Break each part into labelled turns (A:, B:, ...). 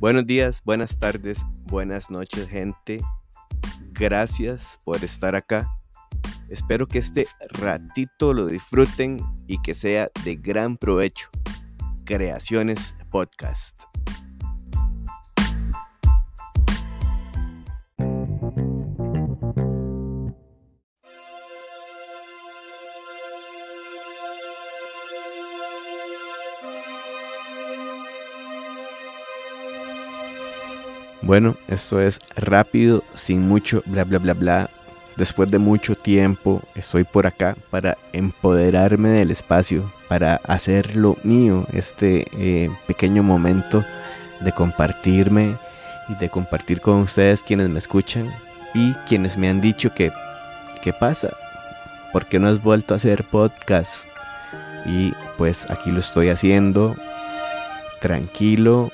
A: Buenos días, buenas tardes, buenas noches gente. Gracias por estar acá. Espero que este ratito lo disfruten y que sea de gran provecho. Creaciones Podcast. Bueno, esto es rápido, sin mucho bla bla bla bla. Después de mucho tiempo estoy por acá para empoderarme del espacio, para hacerlo mío, este eh, pequeño momento de compartirme y de compartir con ustedes quienes me escuchan y quienes me han dicho que, ¿qué pasa? ¿Por qué no has vuelto a hacer podcast? Y pues aquí lo estoy haciendo, tranquilo,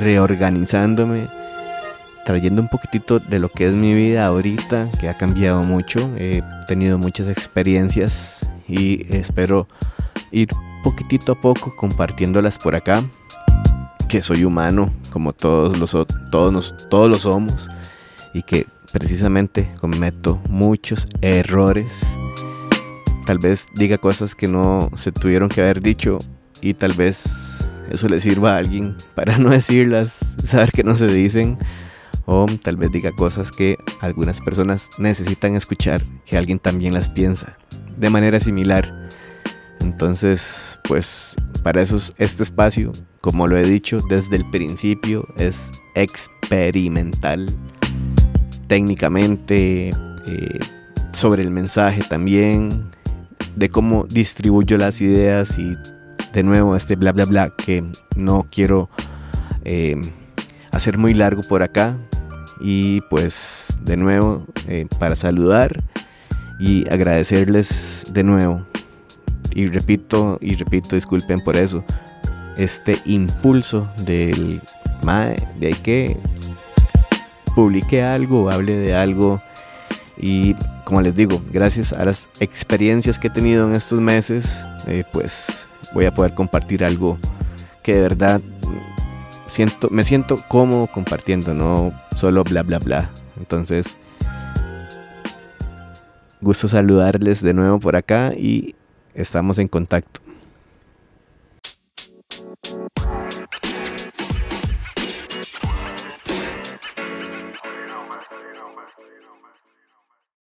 A: reorganizándome, trayendo un poquitito de lo que es mi vida ahorita, que ha cambiado mucho. He tenido muchas experiencias y espero ir poquitito a poco compartiéndolas por acá. Que soy humano, como todos los todos nos, todos lo somos, y que precisamente cometo muchos errores. Tal vez diga cosas que no se tuvieron que haber dicho y tal vez eso le sirva a alguien para no decirlas, saber que no se dicen o tal vez diga cosas que algunas personas necesitan escuchar, que alguien también las piensa de manera similar. Entonces, pues para eso es este espacio, como lo he dicho desde el principio, es experimental, técnicamente, eh, sobre el mensaje también, de cómo distribuyo las ideas y de nuevo este bla bla bla que no quiero eh, hacer muy largo por acá. Y pues de nuevo eh, para saludar y agradecerles de nuevo. Y repito y repito, disculpen por eso. Este impulso del MAE, de que publique algo, hable de algo. Y como les digo, gracias a las experiencias que he tenido en estos meses, eh, pues voy a poder compartir algo que de verdad siento, me siento cómodo compartiendo, no solo bla bla bla. Entonces, gusto saludarles de nuevo por acá y estamos en contacto.